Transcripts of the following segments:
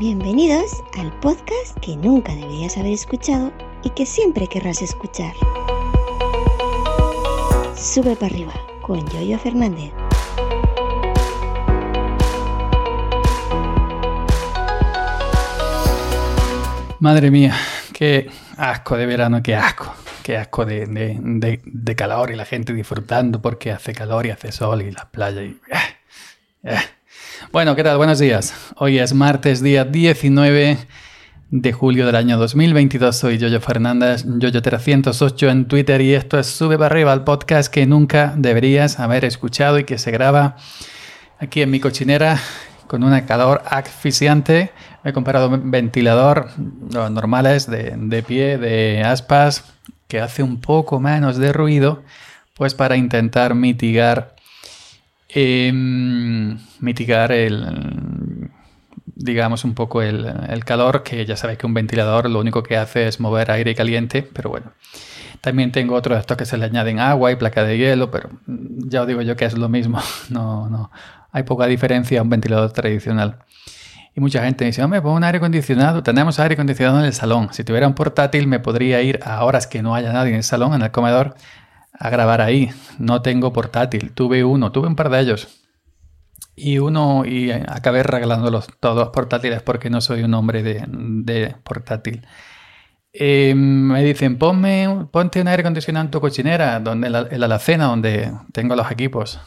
Bienvenidos al podcast que nunca deberías haber escuchado y que siempre querrás escuchar. Sube para arriba con Yoyo Fernández. Madre mía, qué asco de verano, qué asco. Qué asco de, calor y la gente disfrutando porque hace calor y hace sol y la playa y... eh, eh. Bueno, ¿qué tal? Buenos días. Hoy es martes, día 19 de julio del año 2022. Soy Yoyo Fernández, Yoyo308 en Twitter y esto es Sube para arriba, el podcast que nunca deberías haber escuchado y que se graba aquí en mi cochinera con una calor asfixiante. He comprado un ventilador, los normales, de, de pie, de aspas, que hace un poco menos de ruido, pues para intentar mitigar, em, mitigar el, digamos, un poco el, el calor, que ya sabéis que un ventilador lo único que hace es mover aire caliente, pero bueno. También tengo otro de estos que se le añaden agua y placa de hielo, pero ya os digo yo que es lo mismo. No, no. Hay poca diferencia a un ventilador tradicional. Y mucha gente dice, hombre, pon un aire acondicionado. Tenemos aire acondicionado en el salón. Si tuviera un portátil me podría ir a horas que no haya nadie en el salón, en el comedor, a grabar ahí. No tengo portátil. Tuve uno, tuve un par de ellos. Y uno, y acabé regalándolos todos portátiles porque no soy un hombre de, de portátil. Eh, me dicen, ponme, ponte un aire acondicionado en tu cochinera, donde en la, en la alacena donde tengo los equipos.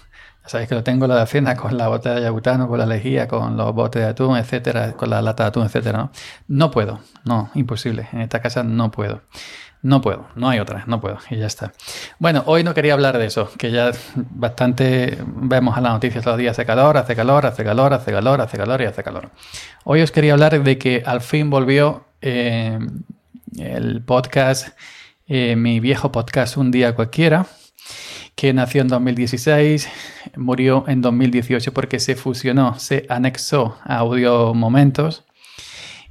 Sabéis que lo tengo en la alacena con la botella de butano, con la lejía, con los botes de atún, etcétera, con la lata de atún, etcétera. ¿no? no puedo, no, imposible. En esta casa no puedo. No puedo, no hay otra, no puedo, y ya está. Bueno, hoy no quería hablar de eso, que ya bastante vemos a las noticias los días, hace calor, hace calor, hace calor, hace calor, hace calor y hace calor. Hoy os quería hablar de que al fin volvió eh, el podcast, eh, mi viejo podcast Un día cualquiera, que nació en 2016, murió en 2018 porque se fusionó, se anexó a Audio Momentos.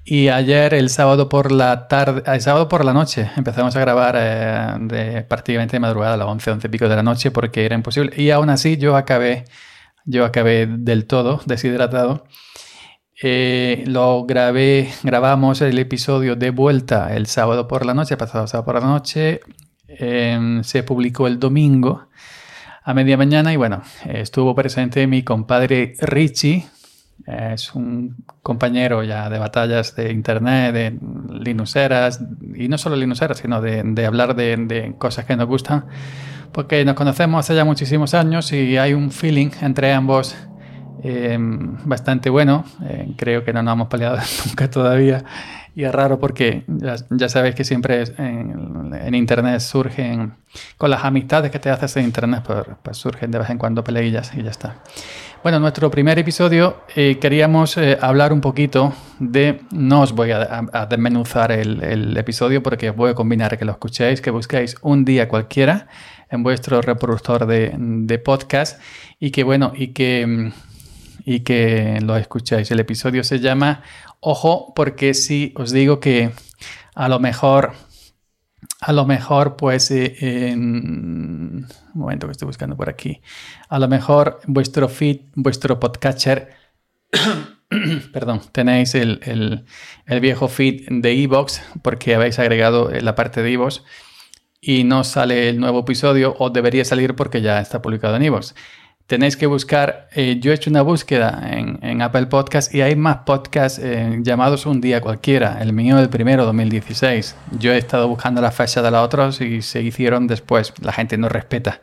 Y ayer, el sábado por la tarde, el sábado por la noche, empezamos a grabar eh, de prácticamente de madrugada a las 11, 11 y pico de la noche porque era imposible. Y aún así yo acabé, yo acabé del todo deshidratado. Eh, lo grabé, grabamos el episodio de vuelta el sábado por la noche, pasado sábado por la noche. Eh, se publicó el domingo a media mañana y bueno, estuvo presente mi compadre Richie. Es un compañero ya de batallas de internet, de linuseras, y no solo linuseras, sino de, de hablar de, de cosas que nos gustan, porque nos conocemos hace ya muchísimos años y hay un feeling entre ambos eh, bastante bueno. Eh, creo que no nos hemos peleado nunca todavía. Y es raro porque ya, sabéis que siempre en, Internet surgen, con las amistades que te haces en Internet, pues, pues surgen de vez en cuando peleillas y ya está. Bueno, nuestro primer episodio eh, queríamos hablar un poquito de, no os voy a, desmenuzar el, episodio porque os voy a combinar que lo escuchéis, que busquéis un día cualquiera en vuestro reproductor de, de podcast y que bueno, y que y que lo escucháis. El episodio se llama Ojo, porque si os digo que a lo mejor, a lo mejor, pues, eh, en... un momento que estoy buscando por aquí, a lo mejor vuestro feed, vuestro podcatcher, perdón, tenéis el, el, el, viejo feed de Evox porque habéis agregado la parte de Evox y no sale el nuevo episodio o debería salir porque ya está publicado en Evox tenéis que buscar, eh, yo he hecho una búsqueda en, Apple Podcast y hay más podcasts eh, llamados Un Día Cualquiera, el mío el primero 2016. Yo he estado buscando la fecha de los otros y se hicieron después, la gente no respeta.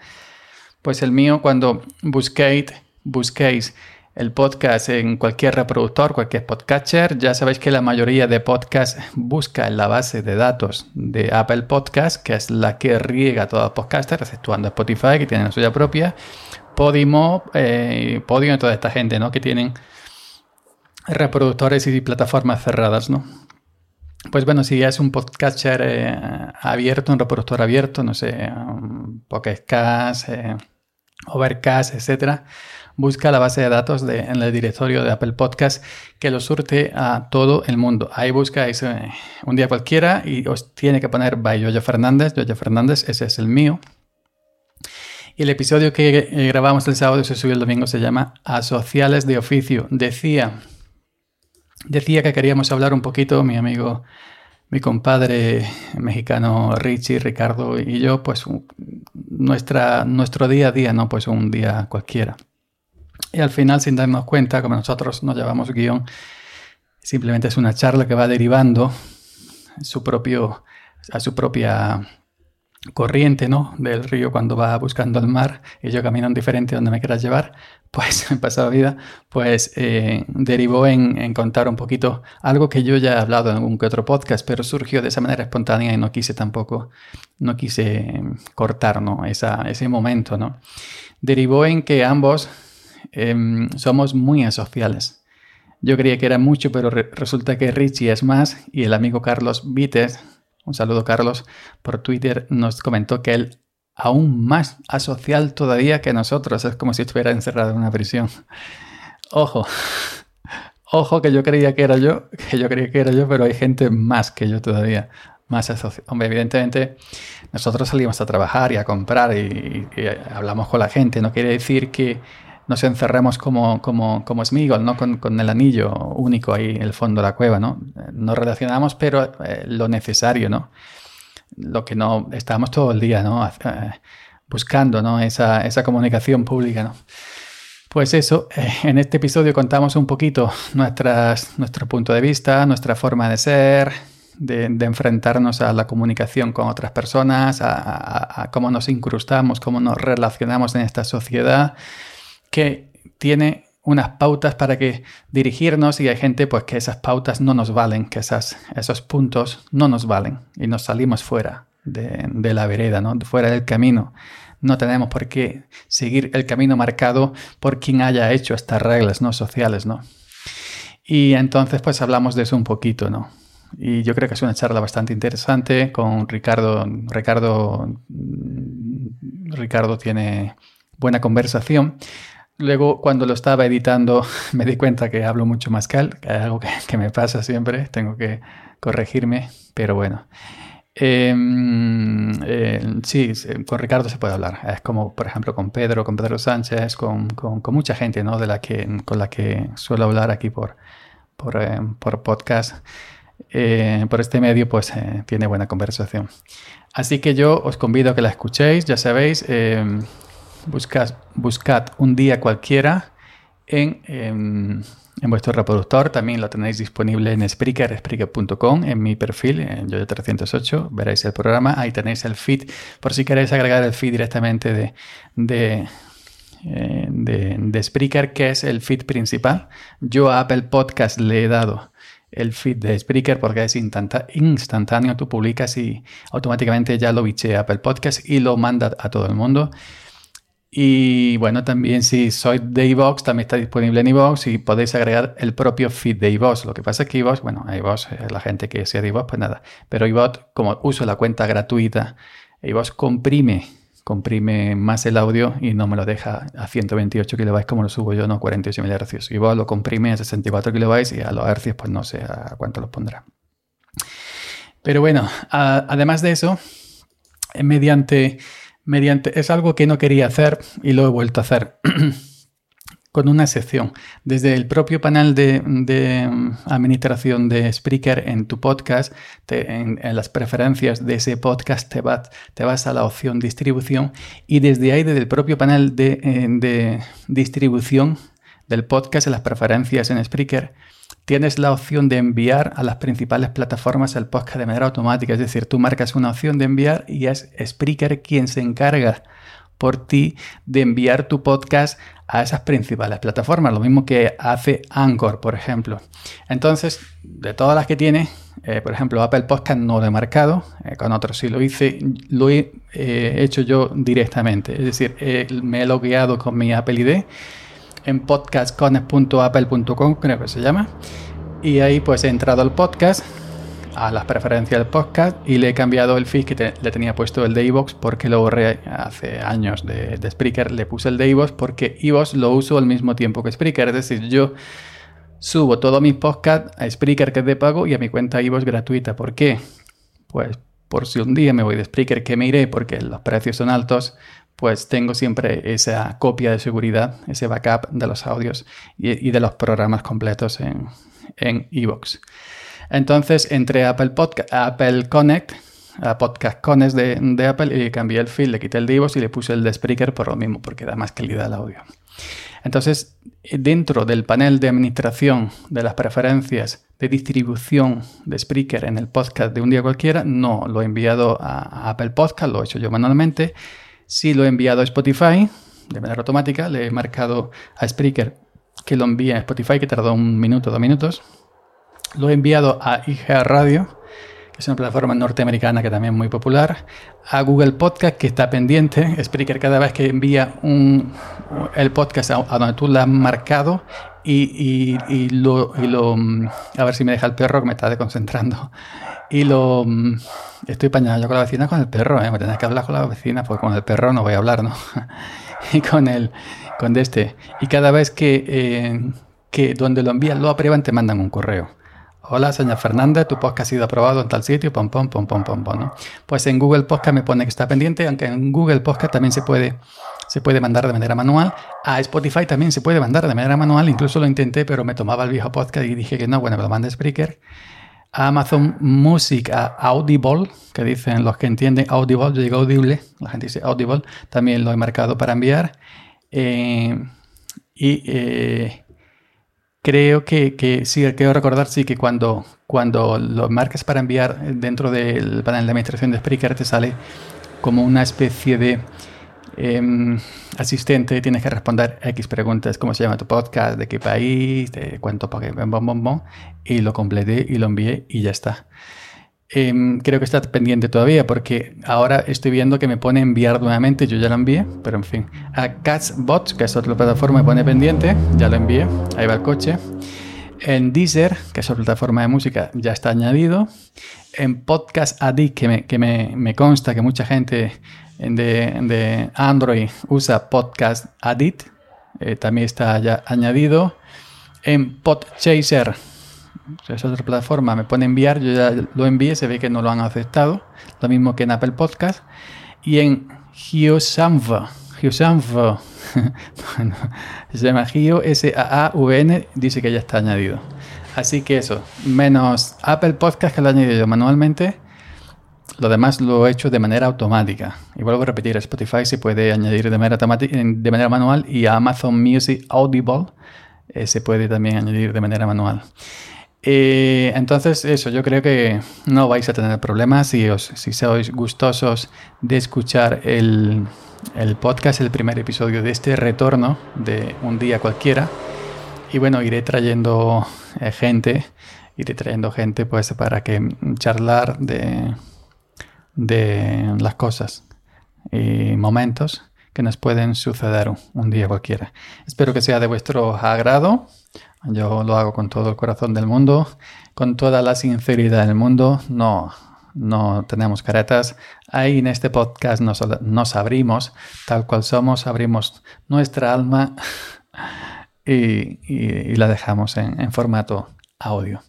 Pues el mío cuando busquéis, busquéis el podcast en cualquier reproductor, cualquier podcatcher, ya sabéis que la mayoría de podcasts busca en la base de datos de Apple Podcast, que es la que riega todos los podcasters, exceptuando Spotify, que tienen la suya propia. Podimo, eh, Podium y toda esta gente, ¿no? Que tienen reproductores y plataformas cerradas, ¿no? Pues bueno, si es un podcatcher eh, abierto, un reproductor abierto, no sé, um, Pocket Cast, eh, Overcast, etcétera, busca la base de datos de, en el directorio de Apple Podcast que lo surte a todo el mundo. Ahí buscáis eh, un día cualquiera y os tiene que poner by Yoyo Fernández. Yoyo Fernández, ese es el mío. Y el episodio que eh, grabamos el sábado y se subió el domingo se llama A Sociales de Oficio. Decía decía que queríamos hablar un poquito, mi amigo, mi compadre mexicano Richie, Ricardo y yo, pues nuestra, nuestro día a día, no pues un día cualquiera. Y al final, sin darnos cuenta, como nosotros no llevamos guion, simplemente es una charla que va derivando su propio, a su propia corriente ¿no? del río cuando va buscando el mar y yo camino en diferente donde me quieras llevar, pues en pasada vida, pues eh, derivó en, contar un poquito algo que yo ya he hablado en algún que otro podcast, pero surgió de esa manera espontánea y no quise tampoco, no quise cortar ¿no? Esa, ese momento. ¿no? Derivó en que ambos em, somos muy asociales. Yo creía que era mucho, pero resulta que Richie es más y el amigo Carlos Vites un saludo Carlos, por Twitter nos comentó que él aún más asocial todavía que nosotros, es como si estuviera encerrado en una prisión. Ojo, ojo que yo creía que era yo, que yo creía que era yo, pero hay gente más que yo todavía, más asocial. Hombre, evidentemente nosotros salimos a trabajar y a comprar y, hablamos con la gente, no quiere decir que nos encerremos como, como, como Smigol, ¿no? Con, con, el anillo único ahí en el fondo de la cueva, ¿no? Nos relacionamos, pero eh, lo necesario, ¿no? Lo que no estamos todo el día, ¿no? Eh, buscando, ¿no? Esa, esa comunicación pública, ¿no? Pues eso, eh, en este episodio contamos un poquito nuestras, nuestro punto de vista, nuestra forma de ser, de, enfrentarnos a la comunicación con otras personas, a, a, cómo nos incrustamos, cómo nos relacionamos en esta sociedad que tiene unas pautas para que dirigirnos y hay gente pues que esas pautas no nos valen, que esas, esos puntos no nos valen y nos salimos fuera de, la vereda, ¿no? fuera del camino. No tenemos por qué seguir el camino marcado por quien haya hecho estas reglas no sociales, ¿no? Y entonces pues hablamos de eso un poquito, ¿no? Y yo creo que es una charla bastante interesante con Ricardo. Ricardo, Ricardo tiene buena conversación. Luego, cuando lo estaba editando, me di cuenta que hablo mucho más él, que es algo que, me pasa siempre, tengo que corregirme, pero bueno. Em, eh, sí, con Ricardo se puede hablar. Es como, por ejemplo, con Pedro, con Pedro Sánchez, con, mucha gente ¿no? de la que, con la que suelo hablar aquí por, por, eh, podcast. Eh, por este medio, pues tiene buena conversación. Así que yo os convido a que la escuchéis, ya sabéis. Buscad, buscad un día cualquiera en, en, vuestro reproductor. También lo tenéis disponible en Spreaker, Spreaker.com, en mi perfil, en Yoyo308. Veréis el programa. Ahí tenéis el feed. Por si queréis agregar el feed directamente de, de, eh, de, Spreaker, que es el feed principal. Yo a Apple Podcast le he dado el feed de Spreaker porque es instantáneo. Tú publicas y automáticamente ya lo biche Apple Podcast y lo manda a todo el mundo. Y bueno, también si sois de iVoox, también está disponible en iVoox y podéis agregar el propio feed de iVoox. Lo que pasa es que iVoox, bueno, iVoox, eh, la gente que sea de iVoox, pues nada. Pero iVoox, como uso la cuenta gratuita, iVoox comprime, comprime más el audio y no me lo deja a 128 kilobytes como lo subo yo, no 48 MHz. iVoox lo comprime a 64 kilobytes y a los hercios, pues no sé a cuánto los pondrá. Pero bueno, además de eso, mediante mediante, es algo que no quería hacer y lo he vuelto a hacer. con una sección. Desde el propio panel de, mm, administración de Spreaker en tu podcast, en, las preferencias de ese podcast te, vas a la opción distribución y desde ahí, desde el propio panel de, eh, de distribución del podcast, en las preferencias en Spreaker, tienes la opción de enviar a las principales plataformas el podcast de manera automática. Es decir, tú marcas una opción de enviar y es Spreaker quien se encarga por ti de enviar tu podcast a esas principales plataformas, lo mismo que hace Anchor, por ejemplo. Entonces, de todas las que tiene, eh, por ejemplo, Apple Podcast no lo he marcado, eh, con otros sí lo hice, lo he eh, hecho yo directamente, es decir, me he logueado con mi Apple ID en podcastconnect.apple.com, creo que se llama. Y ahí pues he entrado al podcast, a las preferencias del podcast y le he cambiado el feed que le tenía puesto el de porque lo borré hace años de, de Spreaker. Le puse el de porque iVoox lo uso al mismo tiempo que Spreaker. Es decir, yo subo todos mis podcasts a Spreaker que es de pago y a mi cuenta iVoox gratuita. ¿Por qué? Pues por si un día me voy de Spreaker que me iré porque los precios son altos, pues tengo siempre esa copia de seguridad, ese backup de los audios y, de los programas completos en, en iVoox. Entonces entre Apple, Podcast, Apple Connect, a Podcast Connect de, Apple y cambié el feed, le quité el de iVoox y le puse el de Spreaker por lo mismo, porque da más calidad al audio. Entonces, dentro del panel de administración de las preferencias de distribución de Spreaker en el podcast de un día cualquiera, no lo he enviado a Apple Podcast, lo he hecho yo manualmente. Sí lo he enviado a Spotify de manera automática, le he marcado a Spreaker que lo envíe a Spotify, que tardó un minuto, dos minutos. Lo he enviado a IGA Radio es una plataforma norteamericana que también es muy popular, a Google Podcast, que está pendiente. Spreaker cada vez que envía un, el podcast a, donde tú lo has marcado y, y, lo, y, lo, A ver si me deja el perro que me está desconcentrando. Y lo... Estoy pañado yo con la vecina con el perro, ¿eh? Me tenés que hablar con la vecina, porque con el perro no voy a hablar, ¿no? y con el... Con este. Y cada vez que... Eh, que donde lo envían lo aprueban, te mandan un correo. Hola, señor Fernández, tu podcast ha sido aprobado en tal sitio, pom, pom, pom, pom, pom, pom, ¿no? Pues en Google Podcast me pone que está pendiente, aunque en Google Podcast también se puede, se puede mandar de manera manual. A Spotify también se puede mandar de manera manual, incluso lo intenté, pero me tomaba el viejo podcast y dije que no, bueno, me lo manda Spreaker. Amazon Music, a Audible, que dicen los que entienden Audible, yo digo Audible, la gente dice Audible, también lo he marcado para enviar. Eh, y... Eh, Creo que, que sí, quiero recordar, sí, que cuando, cuando lo marcas para enviar dentro del panel de administración de Spreaker te sale como una especie de em, asistente, tienes que responder X preguntas, cómo se llama tu podcast, de qué país, de cuánto pagué, y lo completé y lo envié y ya está. Em, creo que está pendiente todavía porque ahora estoy viendo que me pone enviar nuevamente. Yo ya lo envié, pero en fin. A Catsbot, que es otra plataforma, me pone pendiente. Ya lo envié. Ahí va el coche. En Deezer, que es otra plataforma de música, ya está añadido. En Podcast Addict, que me consta que mucha gente de, de Android usa Podcast Addict, eh, también está ya añadido. En Podchaser, es otra plataforma, me pone enviar, yo ya lo envié, se ve que no lo han aceptado, lo mismo que en Apple Podcast. Y en Hiosamva, Hiosamva, bueno, se llama Gio, S-A-A-V-N, dice que ya está añadido. Así que eso, menos Apple Podcast que lo he añadido yo manualmente, lo demás lo he hecho de manera automática. Y vuelvo a repetir, Spotify se puede añadir de manera, de manera manual y a Amazon Music Audible eh, se puede también añadir de manera manual. Eh, entonces, eso, yo creo que no vais a tener problemas si, os, si sois gustosos de escuchar el, el podcast, el primer episodio de este retorno de un día cualquiera. Y bueno, iré trayendo eh, gente, iré trayendo gente pues para que charlar de, de las cosas y momentos que nos pueden suceder un día cualquiera. Espero que sea de vuestro agrado. Yo lo hago con todo el corazón del mundo, con toda la sinceridad del mundo. No, no tenemos caretas. Ahí en este podcast nos, nos abrimos tal cual somos, abrimos nuestra alma y, la dejamos en, en formato audio.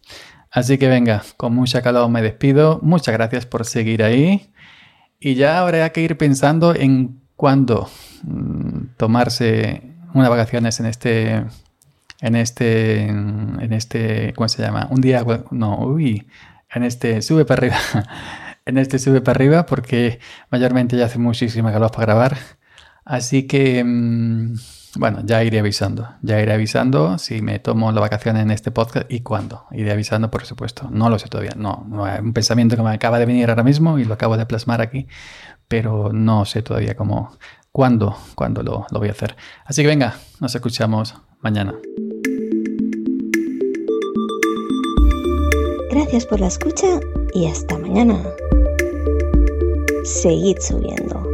Así que venga, con mucha calor me despido. Muchas gracias por seguir ahí. Y ya habrá que ir pensando en cuándo mm, tomarse unas vacaciones en este en este, en este, ¿cómo se llama? Un día, no, uy, en este sube para arriba, en este sube para arriba porque mayormente ya hace muchísima calor para grabar. Así que, mm, bueno, ya iré avisando, ya iré avisando si me tomo la vacaciones en este podcast y cuándo. Iré avisando, por supuesto. No lo sé todavía, no, no es un pensamiento que me acaba de venir ahora mismo y lo acabo de plasmar aquí, pero no sé todavía cómo, cuándo, cuándo lo, lo voy a hacer. Así que venga, nos escuchamos mañana. Gracias por la escucha y hasta mañana. Seguid subiendo.